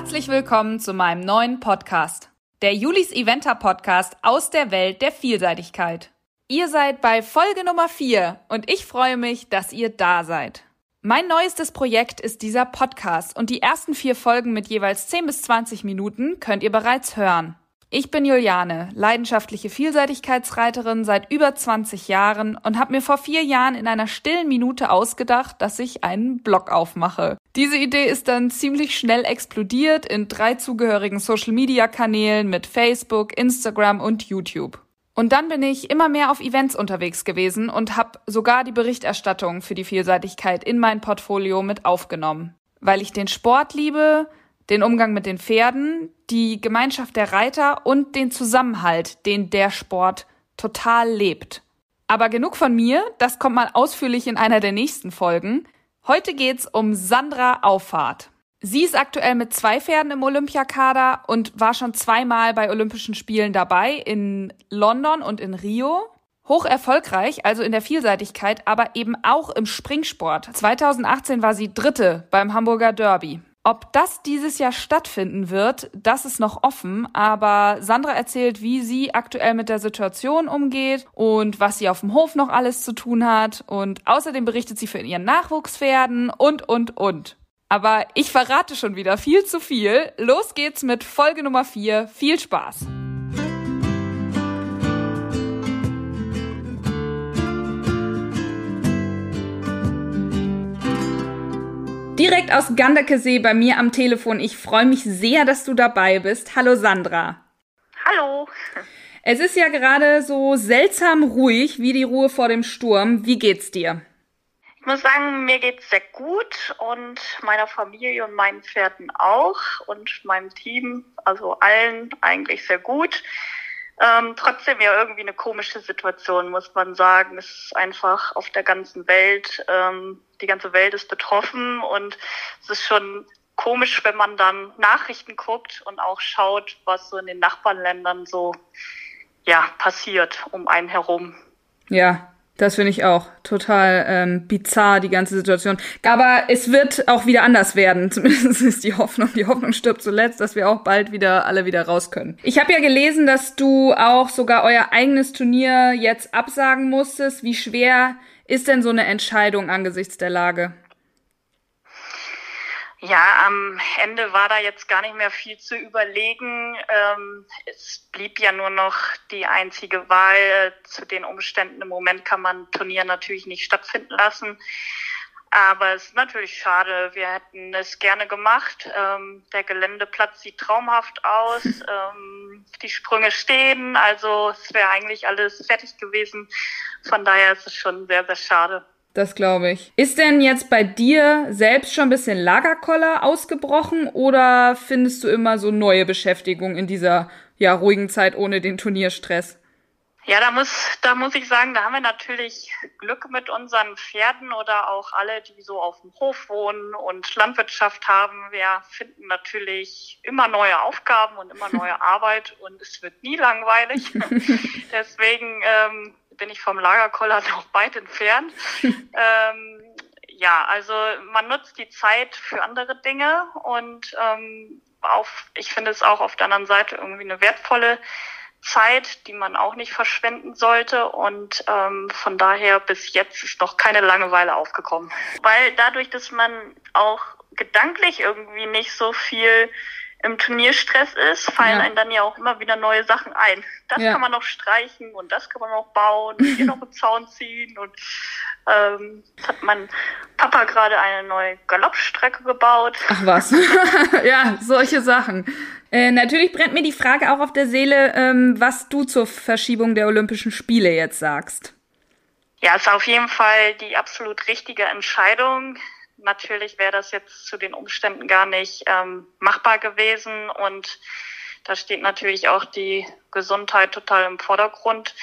Herzlich willkommen zu meinem neuen Podcast, der Julis Eventer Podcast aus der Welt der Vielseitigkeit. Ihr seid bei Folge Nummer 4 und ich freue mich, dass ihr da seid. Mein neuestes Projekt ist dieser Podcast und die ersten vier Folgen mit jeweils 10 bis 20 Minuten könnt ihr bereits hören. Ich bin Juliane, leidenschaftliche Vielseitigkeitsreiterin seit über 20 Jahren und habe mir vor vier Jahren in einer stillen Minute ausgedacht, dass ich einen Blog aufmache. Diese Idee ist dann ziemlich schnell explodiert in drei zugehörigen Social-Media-Kanälen mit Facebook, Instagram und YouTube. Und dann bin ich immer mehr auf Events unterwegs gewesen und habe sogar die Berichterstattung für die Vielseitigkeit in mein Portfolio mit aufgenommen. Weil ich den Sport liebe, den Umgang mit den Pferden, die Gemeinschaft der Reiter und den Zusammenhalt, den der Sport total lebt. Aber genug von mir, das kommt mal ausführlich in einer der nächsten Folgen. Heute geht's um Sandra Auffahrt. Sie ist aktuell mit zwei Pferden im Olympiakader und war schon zweimal bei Olympischen Spielen dabei, in London und in Rio. Hoch erfolgreich, also in der Vielseitigkeit, aber eben auch im Springsport. 2018 war sie Dritte beim Hamburger Derby. Ob das dieses Jahr stattfinden wird, das ist noch offen, aber Sandra erzählt, wie sie aktuell mit der Situation umgeht und was sie auf dem Hof noch alles zu tun hat und außerdem berichtet sie von ihren Nachwuchspferden und, und, und. Aber ich verrate schon wieder viel zu viel. Los geht's mit Folge Nummer 4. Viel Spaß! Direkt aus Gandakesee bei mir am Telefon. Ich freue mich sehr, dass du dabei bist. Hallo Sandra. Hallo. Es ist ja gerade so seltsam ruhig wie die Ruhe vor dem Sturm. Wie geht's dir? Ich muss sagen, mir geht's sehr gut und meiner Familie und meinen Pferden auch und meinem Team, also allen eigentlich sehr gut. Ähm, trotzdem ja irgendwie eine komische Situation, muss man sagen. Es ist einfach auf der ganzen Welt, ähm, die ganze Welt ist betroffen und es ist schon komisch, wenn man dann Nachrichten guckt und auch schaut, was so in den Nachbarländern so ja passiert um einen herum. Ja, das finde ich auch total ähm, bizarr, die ganze Situation. Aber es wird auch wieder anders werden. Zumindest ist die Hoffnung. Die Hoffnung stirbt zuletzt, dass wir auch bald wieder alle wieder raus können. Ich habe ja gelesen, dass du auch sogar euer eigenes Turnier jetzt absagen musstest. Wie schwer ist denn so eine Entscheidung angesichts der Lage? Ja, am Ende war da jetzt gar nicht mehr viel zu überlegen. Ähm, es blieb ja nur noch die einzige Wahl. Zu den Umständen im Moment kann man Turnier natürlich nicht stattfinden lassen. Aber es ist natürlich schade. Wir hätten es gerne gemacht. Ähm, der Geländeplatz sieht traumhaft aus. Ähm, die Sprünge stehen. Also es wäre eigentlich alles fertig gewesen. Von daher ist es schon sehr, sehr schade. Das glaube ich. Ist denn jetzt bei dir selbst schon ein bisschen Lagerkoller ausgebrochen oder findest du immer so neue Beschäftigung in dieser ja ruhigen Zeit ohne den Turnierstress? Ja, da muss, da muss ich sagen, da haben wir natürlich Glück mit unseren Pferden oder auch alle, die so auf dem Hof wohnen und Landwirtschaft haben. Wir finden natürlich immer neue Aufgaben und immer neue Arbeit und es wird nie langweilig. Deswegen ähm, bin ich vom Lagerkoller noch weit entfernt. ähm, ja, also man nutzt die Zeit für andere Dinge und ähm, auf, ich finde es auch auf der anderen Seite irgendwie eine wertvolle Zeit, die man auch nicht verschwenden sollte. Und ähm, von daher bis jetzt ist noch keine Langeweile aufgekommen. Weil dadurch, dass man auch gedanklich irgendwie nicht so viel im Turnierstress ist, fallen ja. einem dann ja auch immer wieder neue Sachen ein. Das ja. kann man noch streichen und das kann man noch bauen und hier noch einen Zaun ziehen und ähm, hat mein Papa gerade eine neue Galoppstrecke gebaut. Ach was. ja, solche Sachen. Äh, natürlich brennt mir die Frage auch auf der Seele, ähm, was du zur Verschiebung der Olympischen Spiele jetzt sagst. Ja, ist auf jeden Fall die absolut richtige Entscheidung natürlich wäre das jetzt zu den Umständen gar nicht ähm, machbar gewesen und da steht natürlich auch die Gesundheit total im Vordergrund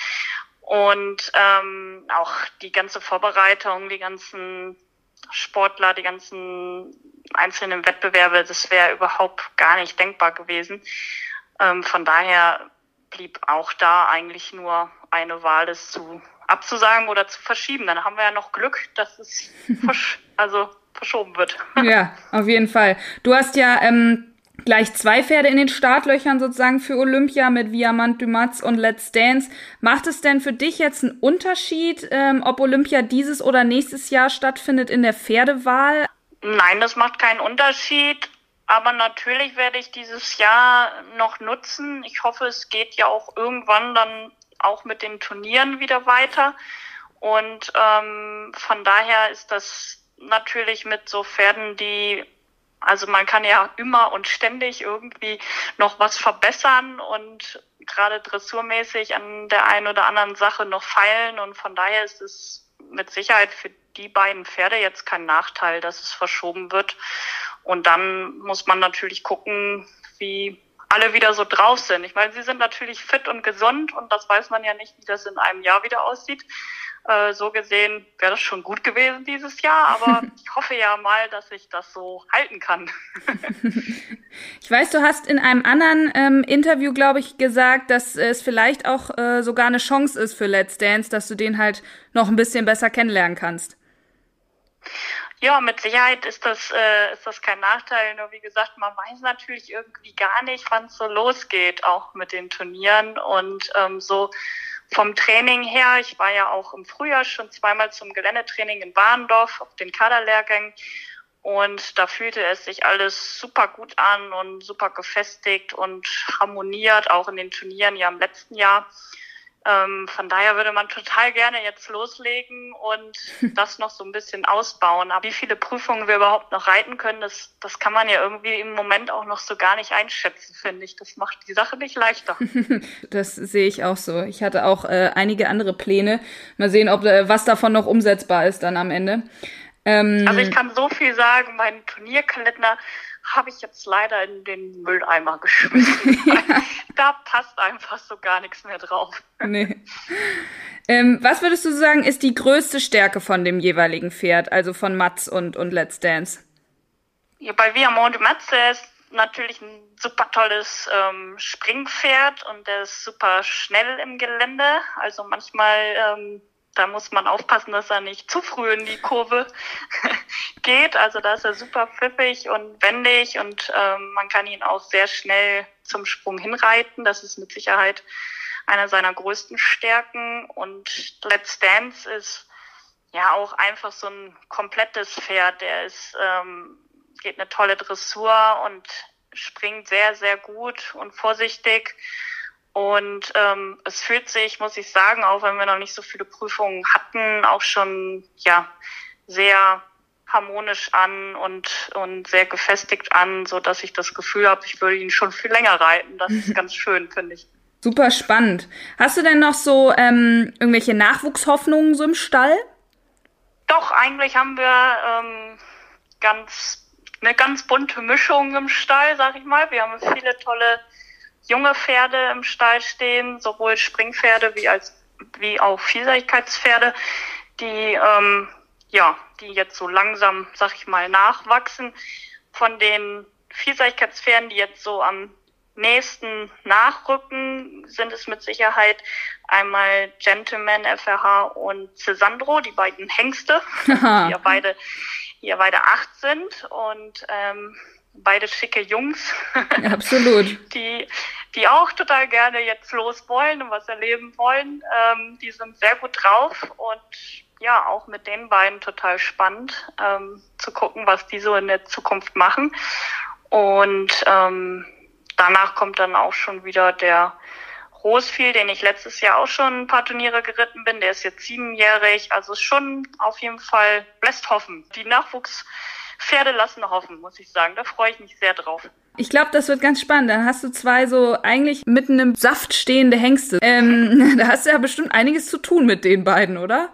und ähm, auch die ganze Vorbereitung, die ganzen Sportler, die ganzen einzelnen Wettbewerbe, das wäre überhaupt gar nicht denkbar gewesen. Ähm, von daher blieb auch da eigentlich nur eine Wahl, das zu abzusagen oder zu verschieben. Dann haben wir ja noch Glück, dass es also verschoben wird. ja, auf jeden Fall. Du hast ja ähm, gleich zwei Pferde in den Startlöchern sozusagen für Olympia mit Viamant Dumatz und Let's Dance. Macht es denn für dich jetzt einen Unterschied, ähm, ob Olympia dieses oder nächstes Jahr stattfindet in der Pferdewahl? Nein, das macht keinen Unterschied. Aber natürlich werde ich dieses Jahr noch nutzen. Ich hoffe, es geht ja auch irgendwann dann auch mit den Turnieren wieder weiter. Und ähm, von daher ist das natürlich mit so Pferden, die also man kann ja immer und ständig irgendwie noch was verbessern und gerade dressurmäßig an der einen oder anderen Sache noch feilen. Und von daher ist es mit Sicherheit für die beiden Pferde jetzt kein Nachteil, dass es verschoben wird. Und dann muss man natürlich gucken, wie alle wieder so drauf sind. Ich meine, sie sind natürlich fit und gesund und das weiß man ja nicht, wie das in einem Jahr wieder aussieht. Äh, so gesehen wäre das schon gut gewesen dieses Jahr, aber ich hoffe ja mal, dass ich das so halten kann. ich weiß, du hast in einem anderen ähm, Interview, glaube ich, gesagt, dass es vielleicht auch äh, sogar eine Chance ist für Let's Dance, dass du den halt noch ein bisschen besser kennenlernen kannst. Ja, mit Sicherheit ist das, äh, ist das kein Nachteil. Nur wie gesagt, man weiß natürlich irgendwie gar nicht, wann es so losgeht, auch mit den Turnieren. Und ähm, so vom Training her, ich war ja auch im Frühjahr schon zweimal zum Geländetraining in Warendorf auf den Kaderlehrgängen und da fühlte es sich alles super gut an und super gefestigt und harmoniert, auch in den Turnieren ja im letzten Jahr. Ähm, von daher würde man total gerne jetzt loslegen und das noch so ein bisschen ausbauen. Aber wie viele Prüfungen wir überhaupt noch reiten können, das, das kann man ja irgendwie im Moment auch noch so gar nicht einschätzen, finde ich. Das macht die Sache nicht leichter. das sehe ich auch so. Ich hatte auch äh, einige andere Pläne. Mal sehen, ob äh, was davon noch umsetzbar ist dann am Ende. Ähm, also ich kann so viel sagen, mein Turnierkalender habe ich jetzt leider in den Mülleimer geschmissen. ja. Da passt einfach so gar nichts mehr drauf. Nee. Ähm, was würdest du sagen, ist die größte Stärke von dem jeweiligen Pferd, also von Mats und, und Let's Dance? Ja, bei Viamont de Mats, der ist natürlich ein super tolles ähm, Springpferd und der ist super schnell im Gelände. Also manchmal ähm, da muss man aufpassen, dass er nicht zu früh in die Kurve geht. Also da ist er super pfiffig und wendig und ähm, man kann ihn auch sehr schnell zum Sprung hinreiten. Das ist mit Sicherheit einer seiner größten Stärken. Und Let's Dance ist ja auch einfach so ein komplettes Pferd. Der ist, ähm, geht eine tolle Dressur und springt sehr, sehr gut und vorsichtig. Und ähm, es fühlt sich, muss ich sagen, auch wenn wir noch nicht so viele Prüfungen hatten, auch schon ja sehr harmonisch an und und sehr gefestigt an, so dass ich das Gefühl habe, ich würde ihn schon viel länger reiten. Das ist ganz schön, finde ich. Super spannend. Hast du denn noch so ähm, irgendwelche Nachwuchshoffnungen so im Stall? Doch, eigentlich haben wir ähm, ganz eine ganz bunte Mischung im Stall, sag ich mal. Wir haben viele tolle junge Pferde im Stall stehen, sowohl Springpferde wie als wie auch Vielseitigkeitspferde, die ähm, ja, die jetzt so langsam, sag ich mal, nachwachsen. Von den Vielseitigkeitspferden, die jetzt so am nächsten nachrücken, sind es mit Sicherheit einmal Gentleman FRH und Cesandro, die beiden Hengste, die ja beide, die ja beide acht sind und ähm, beide schicke Jungs. Absolut. Die, die auch total gerne jetzt los wollen und was erleben wollen. Ähm, die sind sehr gut drauf und ja, auch mit den beiden total spannend ähm, zu gucken, was die so in der Zukunft machen. Und ähm, danach kommt dann auch schon wieder der Rosfield, den ich letztes Jahr auch schon ein paar Turniere geritten bin. Der ist jetzt siebenjährig. Also schon auf jeden Fall lässt hoffen. Die Nachwuchs Pferde lassen hoffen, muss ich sagen. Da freue ich mich sehr drauf. Ich glaube, das wird ganz spannend. Dann hast du zwei so eigentlich mitten im Saft stehende Hengste. Ähm, da hast du ja bestimmt einiges zu tun mit den beiden, oder?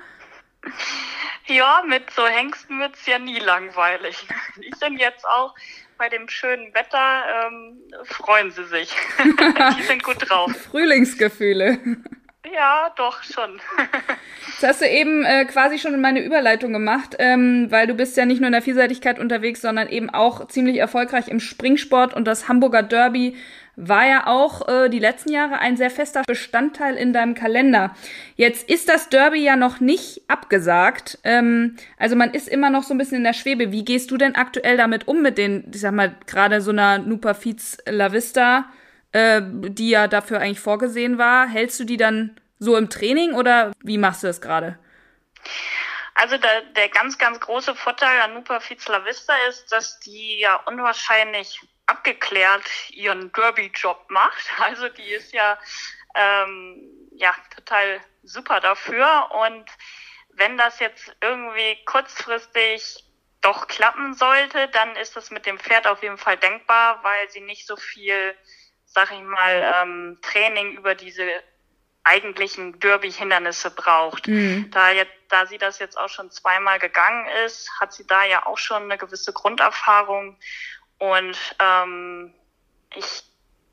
Ja, mit so Hengsten wird's ja nie langweilig. Die sind jetzt auch bei dem schönen Wetter, ähm, freuen sie sich. Die sind gut drauf. Frühlingsgefühle. Ja, doch, schon. das hast du eben äh, quasi schon in meine Überleitung gemacht, ähm, weil du bist ja nicht nur in der Vielseitigkeit unterwegs, sondern eben auch ziemlich erfolgreich im Springsport und das Hamburger Derby war ja auch äh, die letzten Jahre ein sehr fester Bestandteil in deinem Kalender. Jetzt ist das Derby ja noch nicht abgesagt. Ähm, also man ist immer noch so ein bisschen in der Schwebe. Wie gehst du denn aktuell damit um mit den, ich sag mal, gerade so einer Nupa Fietz La Vista? Äh, die ja dafür eigentlich vorgesehen war. Hältst du die dann so im Training oder wie machst du das gerade? Also der, der ganz, ganz große Vorteil an Nupa Fizla Vista ist, dass die ja unwahrscheinlich abgeklärt ihren Derby-Job macht. Also die ist ja, ähm, ja total super dafür. Und wenn das jetzt irgendwie kurzfristig doch klappen sollte, dann ist das mit dem Pferd auf jeden Fall denkbar, weil sie nicht so viel sag ich mal, ähm, Training über diese eigentlichen Derby-Hindernisse braucht. Mhm. Da, jetzt, da sie das jetzt auch schon zweimal gegangen ist, hat sie da ja auch schon eine gewisse Grunderfahrung. Und ähm, ich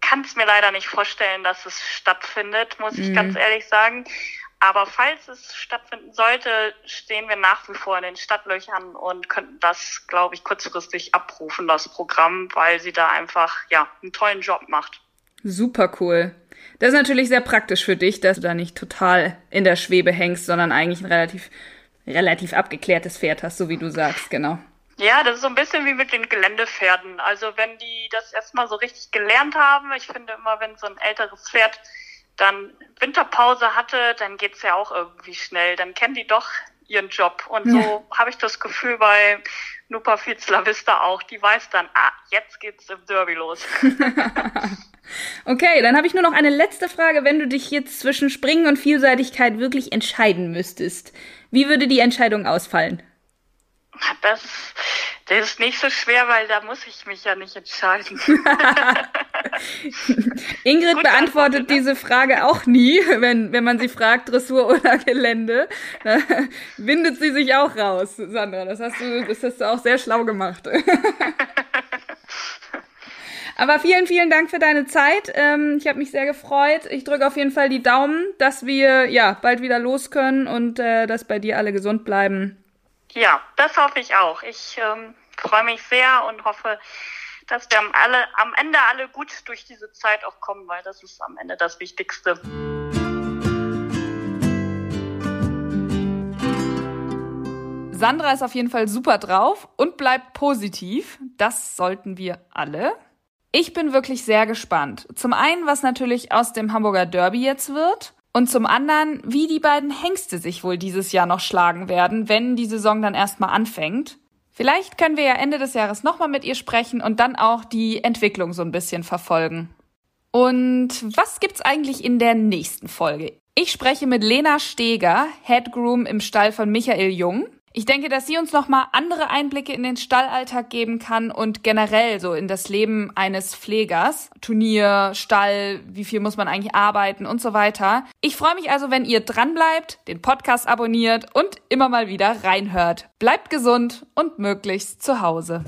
kann es mir leider nicht vorstellen, dass es stattfindet, muss mhm. ich ganz ehrlich sagen. Aber falls es stattfinden sollte, stehen wir nach wie vor in den Stadtlöchern und könnten das, glaube ich, kurzfristig abrufen, das Programm, weil sie da einfach ja einen tollen Job macht. Super cool. Das ist natürlich sehr praktisch für dich, dass du da nicht total in der Schwebe hängst, sondern eigentlich ein relativ, relativ abgeklärtes Pferd hast, so wie du sagst, genau. Ja, das ist so ein bisschen wie mit den Geländepferden. Also wenn die das erstmal so richtig gelernt haben, ich finde immer, wenn so ein älteres Pferd dann Winterpause hatte, dann geht's ja auch irgendwie schnell. Dann kennen die doch ihren Job. Und ja. so habe ich das Gefühl bei Nupa Fitzla Vista auch. Die weiß dann, ah, jetzt geht's im Derby los. okay, dann habe ich nur noch eine letzte Frage. Wenn du dich jetzt zwischen Springen und Vielseitigkeit wirklich entscheiden müsstest, wie würde die Entscheidung ausfallen? Das, das ist nicht so schwer, weil da muss ich mich ja nicht entscheiden. Ingrid Gut beantwortet ne? diese Frage auch nie, wenn, wenn man sie fragt, Dressur oder Gelände. Da windet sie sich auch raus, Sandra. Das hast du, das hast du auch sehr schlau gemacht. Aber vielen, vielen Dank für deine Zeit. Ähm, ich habe mich sehr gefreut. Ich drücke auf jeden Fall die Daumen, dass wir ja bald wieder los können und äh, dass bei dir alle gesund bleiben. Ja, das hoffe ich auch. Ich ähm, freue mich sehr und hoffe, dass wir am, alle, am Ende alle gut durch diese Zeit auch kommen, weil das ist am Ende das Wichtigste. Sandra ist auf jeden Fall super drauf und bleibt positiv. Das sollten wir alle. Ich bin wirklich sehr gespannt. Zum einen, was natürlich aus dem Hamburger Derby jetzt wird. Und zum anderen, wie die beiden Hengste sich wohl dieses Jahr noch schlagen werden, wenn die Saison dann erstmal anfängt. Vielleicht können wir ja Ende des Jahres nochmal mit ihr sprechen und dann auch die Entwicklung so ein bisschen verfolgen. Und was gibt's eigentlich in der nächsten Folge? Ich spreche mit Lena Steger, Head Groom im Stall von Michael Jung. Ich denke, dass sie uns nochmal andere Einblicke in den Stallalltag geben kann und generell so in das Leben eines Pflegers. Turnier, Stall, wie viel muss man eigentlich arbeiten und so weiter. Ich freue mich also, wenn ihr dranbleibt, den Podcast abonniert und immer mal wieder reinhört. Bleibt gesund und möglichst zu Hause.